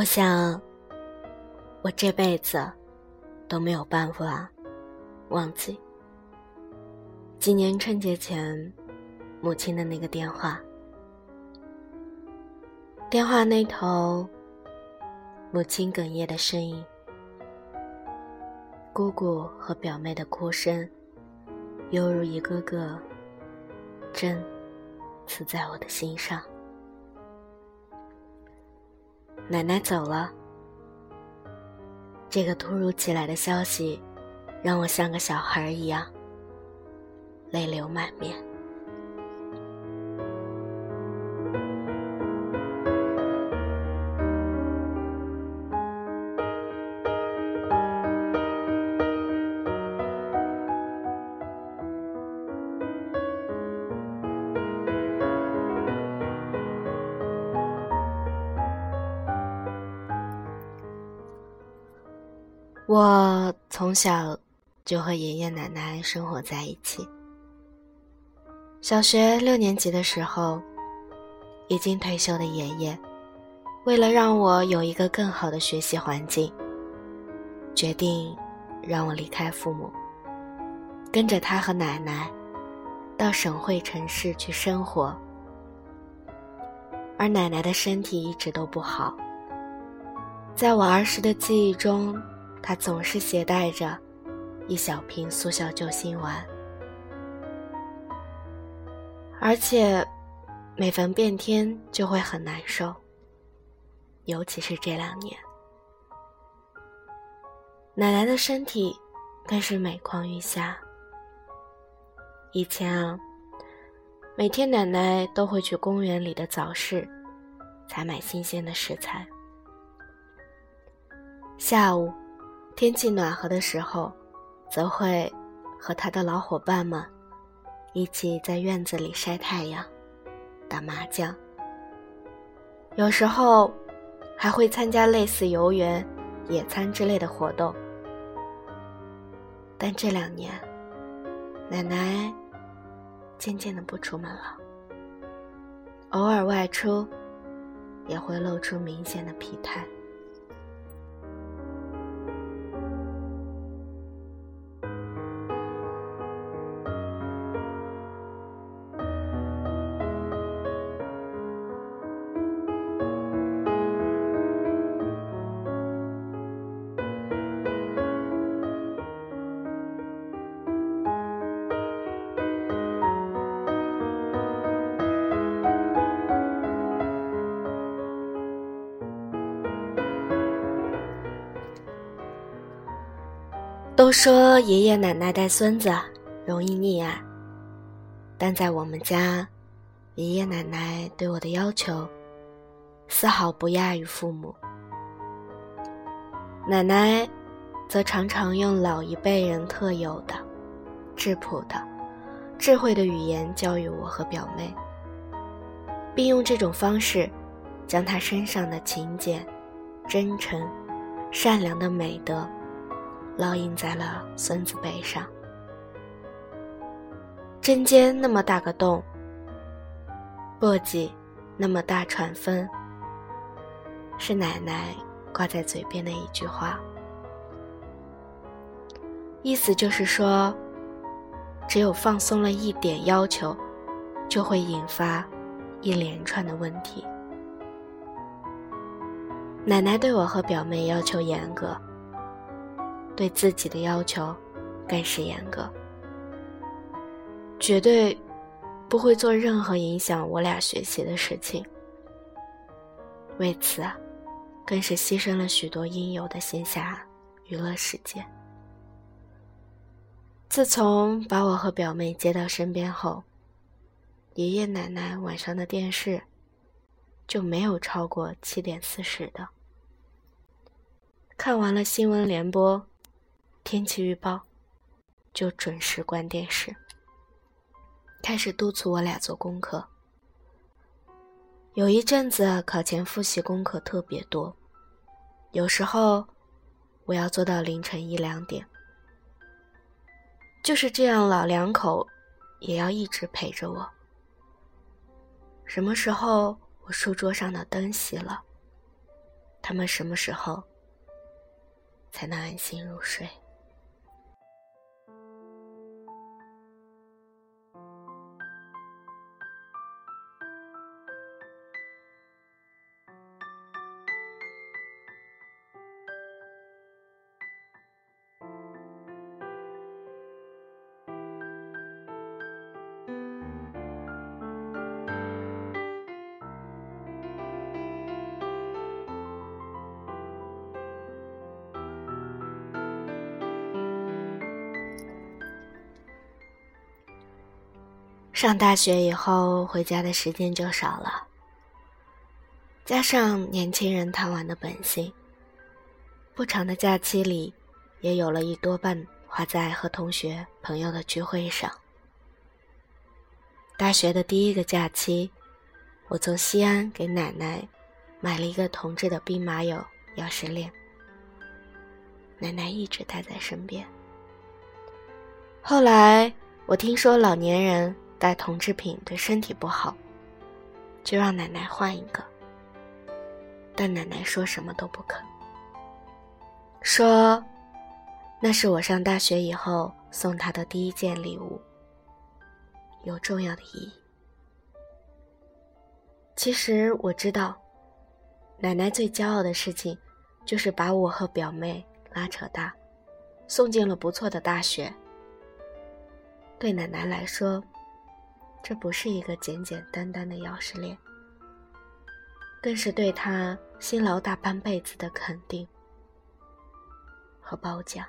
我想，我这辈子都没有办法忘记今年春节前母亲的那个电话。电话那头，母亲哽咽的声音，姑姑和表妹的哭声，犹如一个个针刺在我的心上。奶奶走了，这个突如其来的消息，让我像个小孩一样，泪流满面。我从小就和爷爷奶奶生活在一起。小学六年级的时候，已经退休的爷爷，为了让我有一个更好的学习环境，决定让我离开父母，跟着他和奶奶到省会城市去生活。而奶奶的身体一直都不好，在我儿时的记忆中。他总是携带着一小瓶速效救心丸，而且每逢变天就会很难受，尤其是这两年，奶奶的身体更是每况愈下。以前啊，每天奶奶都会去公园里的早市采买新鲜的食材，下午。天气暖和的时候，则会和他的老伙伴们一起在院子里晒太阳、打麻将。有时候还会参加类似游园、野餐之类的活动。但这两年，奶奶渐渐的不出门了，偶尔外出也会露出明显的疲态。都说爷爷奶奶带孙子容易溺爱，但在我们家，爷爷奶奶对我的要求丝毫不亚于父母。奶奶则常常用老一辈人特有的质朴的、智慧的语言教育我和表妹，并用这种方式将她身上的勤俭、真诚、善良的美德。烙印在了孙子背上。针尖那么大个洞，簸箕那么大串分，是奶奶挂在嘴边的一句话。意思就是说，只有放松了一点要求，就会引发一连串的问题。奶奶对我和表妹要求严格。对自己的要求更是严格，绝对不会做任何影响我俩学习的事情。为此，更是牺牲了许多应有的闲暇娱乐时间。自从把我和表妹接到身边后，爷爷奶奶晚上的电视就没有超过七点四十的。看完了新闻联播。天气预报，就准时关电视，开始督促我俩做功课。有一阵子考前复习功课特别多，有时候我要做到凌晨一两点。就是这样，老两口也要一直陪着我。什么时候我书桌上的灯熄了，他们什么时候才能安心入睡？上大学以后，回家的时间就少了，加上年轻人贪玩的本性，不长的假期里，也有了一多半花在和同学朋友的聚会上。大学的第一个假期，我从西安给奶奶买了一个同志的兵马俑钥匙链，奶奶一直带在身边。后来我听说老年人。带铜制品对身体不好，就让奶奶换一个。但奶奶说什么都不肯，说那是我上大学以后送她的第一件礼物，有重要的意义。其实我知道，奶奶最骄傲的事情，就是把我和表妹拉扯大，送进了不错的大学。对奶奶来说。这不是一个简简单单的钥匙链，更是对他辛劳大半辈子的肯定和褒奖。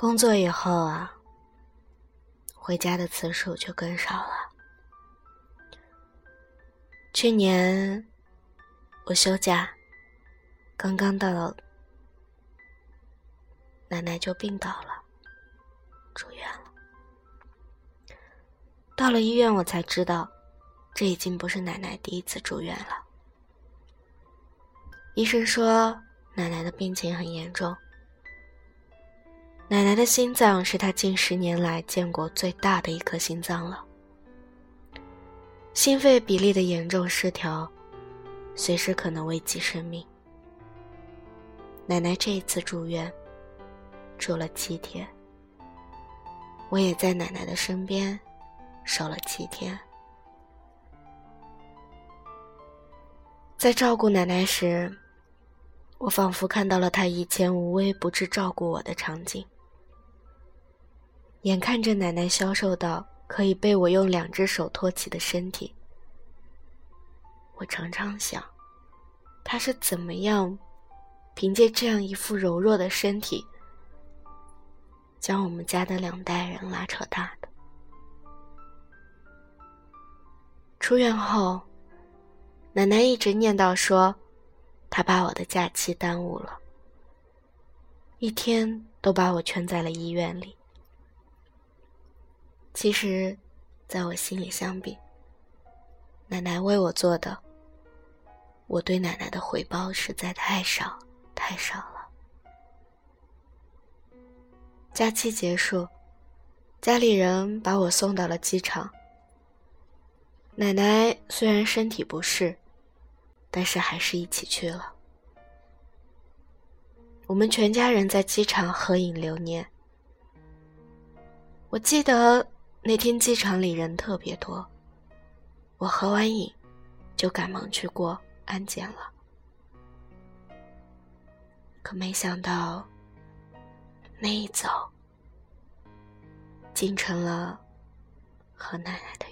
工作以后啊，回家的次数就更少了。去年我休假，刚刚到了，奶奶就病倒了，住院了。到了医院，我才知道，这已经不是奶奶第一次住院了。医生说，奶奶的病情很严重。奶奶的心脏是她近十年来见过最大的一颗心脏了，心肺比例的严重失调，随时可能危及生命。奶奶这一次住院，住了七天，我也在奶奶的身边守了七天。在照顾奶奶时，我仿佛看到了她以前无微不至照顾我的场景。眼看着奶奶消瘦到可以被我用两只手托起的身体，我常常想，她是怎么样凭借这样一副柔弱的身体，将我们家的两代人拉扯大的。出院后，奶奶一直念叨说，她把我的假期耽误了，一天都把我圈在了医院里。其实，在我心里，相比奶奶为我做的，我对奶奶的回报实在太少太少了。假期结束，家里人把我送到了机场。奶奶虽然身体不适，但是还是一起去了。我们全家人在机场合影留念。我记得。那天机场里人特别多，我合完影，就赶忙去过安检了。可没想到，那一走，竟成了和奶奶的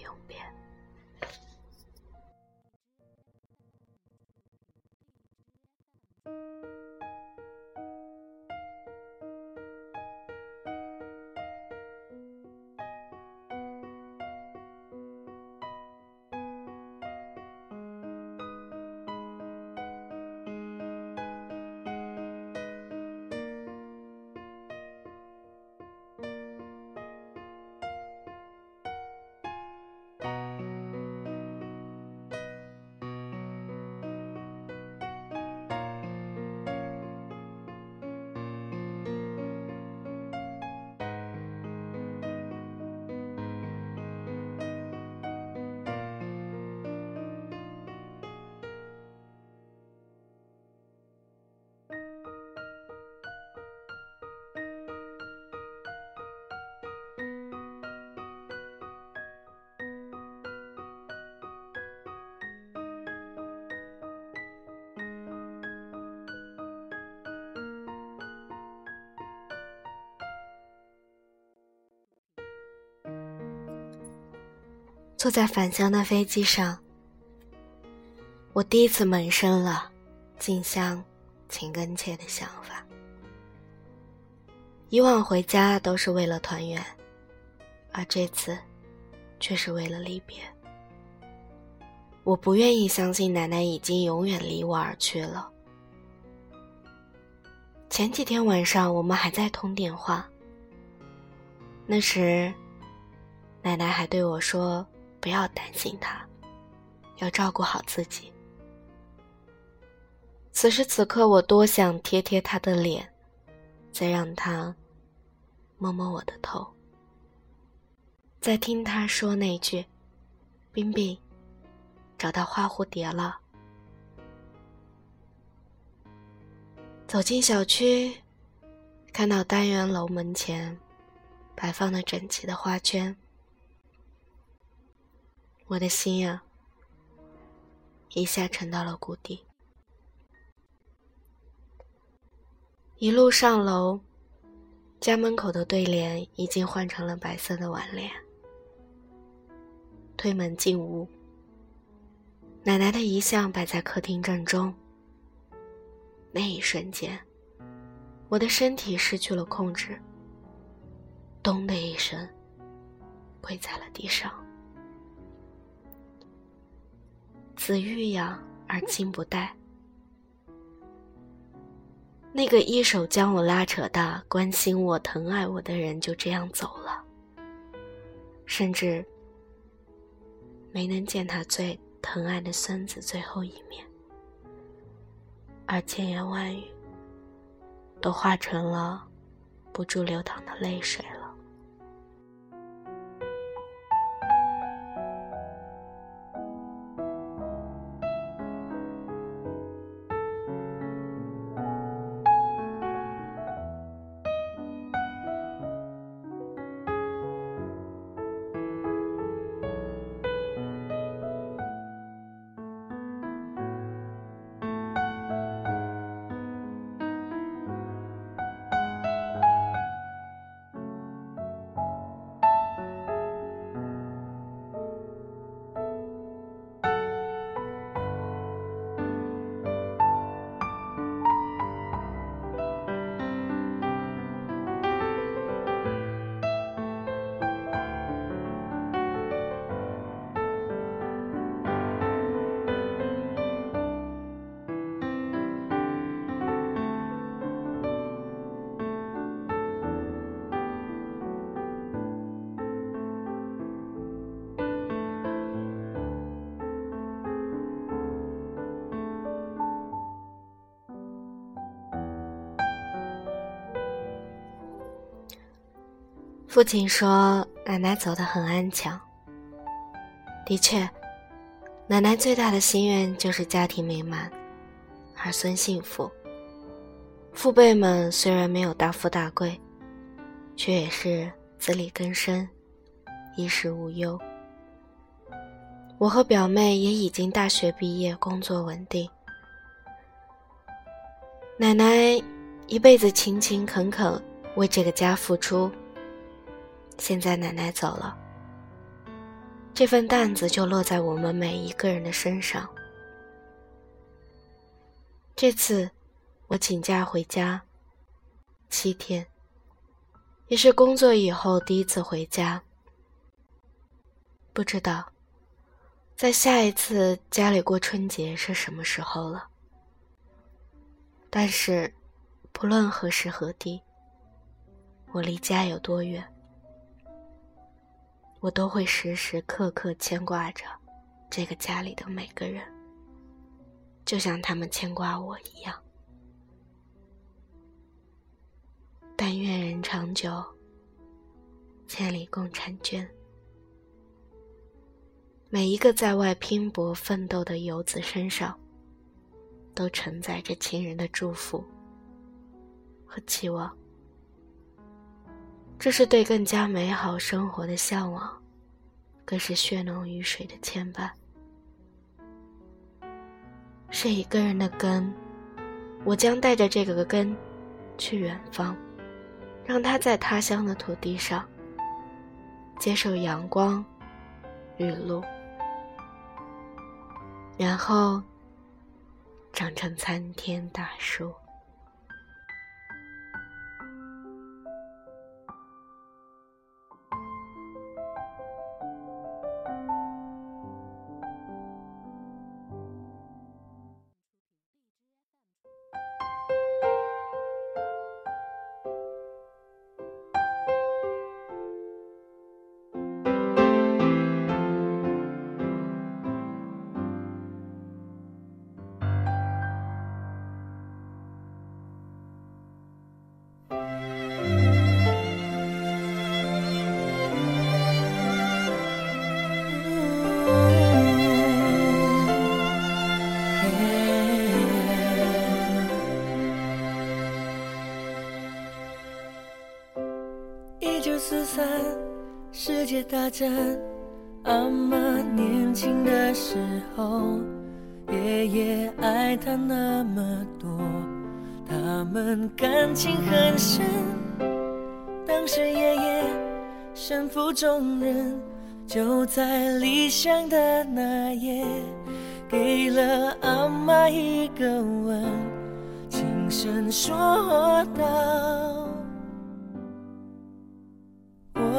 坐在返乡的飞机上，我第一次萌生了进乡情更切的想法。以往回家都是为了团圆，而这次却是为了离别。我不愿意相信奶奶已经永远离我而去了。前几天晚上我们还在通电话，那时奶奶还对我说。不要担心他，要照顾好自己。此时此刻，我多想贴贴他的脸，再让他摸摸我的头，再听他说那句：“冰冰，找到花蝴蝶了。”走进小区，看到单元楼门前摆放的整齐的花圈。我的心呀，一下沉到了谷底。一路上楼，家门口的对联已经换成了白色的挽联。推门进屋，奶奶的遗像摆在客厅正中。那一瞬间，我的身体失去了控制，咚的一声，跪在了地上。子欲养而亲不待。那个一手将我拉扯大、关心我、疼爱我的人就这样走了，甚至没能见他最疼爱的孙子最后一面，而千言万语都化成了不住流淌的泪水。父亲说：“奶奶走得很安详。”的确，奶奶最大的心愿就是家庭美满，儿孙幸福。父辈们虽然没有大富大贵，却也是自力更生，衣食无忧。我和表妹也已经大学毕业，工作稳定。奶奶一辈子勤勤恳恳为这个家付出。现在奶奶走了，这份担子就落在我们每一个人的身上。这次我请假回家七天，也是工作以后第一次回家。不知道在下一次家里过春节是什么时候了。但是，不论何时何地，我离家有多远。我都会时时刻刻牵挂着这个家里的每个人，就像他们牵挂我一样。但愿人长久，千里共婵娟。每一个在外拼搏奋斗的游子身上，都承载着亲人的祝福和期望。这是对更加美好生活的向往，更是血浓于水的牵绊。是一个人的根，我将带着这个根，去远方，让他在他乡的土地上，接受阳光雨露，然后长成参天大树。界大战，阿妈年轻的时候，爷爷爱她那么多，他们感情很深。当时爷爷身负重任，就在离乡的那夜，给了阿妈一个吻，轻声说道。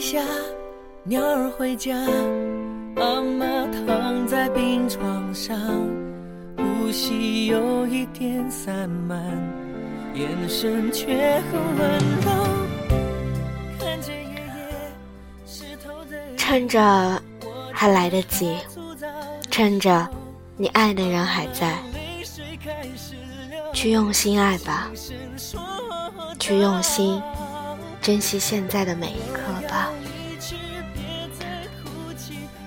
下鸟儿回家，妈妈躺在病床上，呼吸有一点散漫，眼神却很温柔。看着爷爷湿透的，趁着还来得及，趁着你爱的人还在，去用心爱吧，去用心珍惜现在的每一刻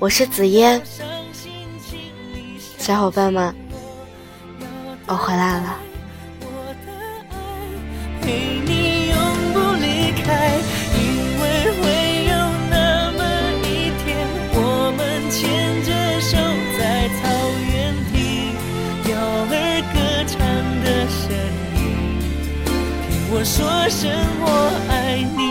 我是紫嫣，小伙伴们，我回来了。说声我爱你。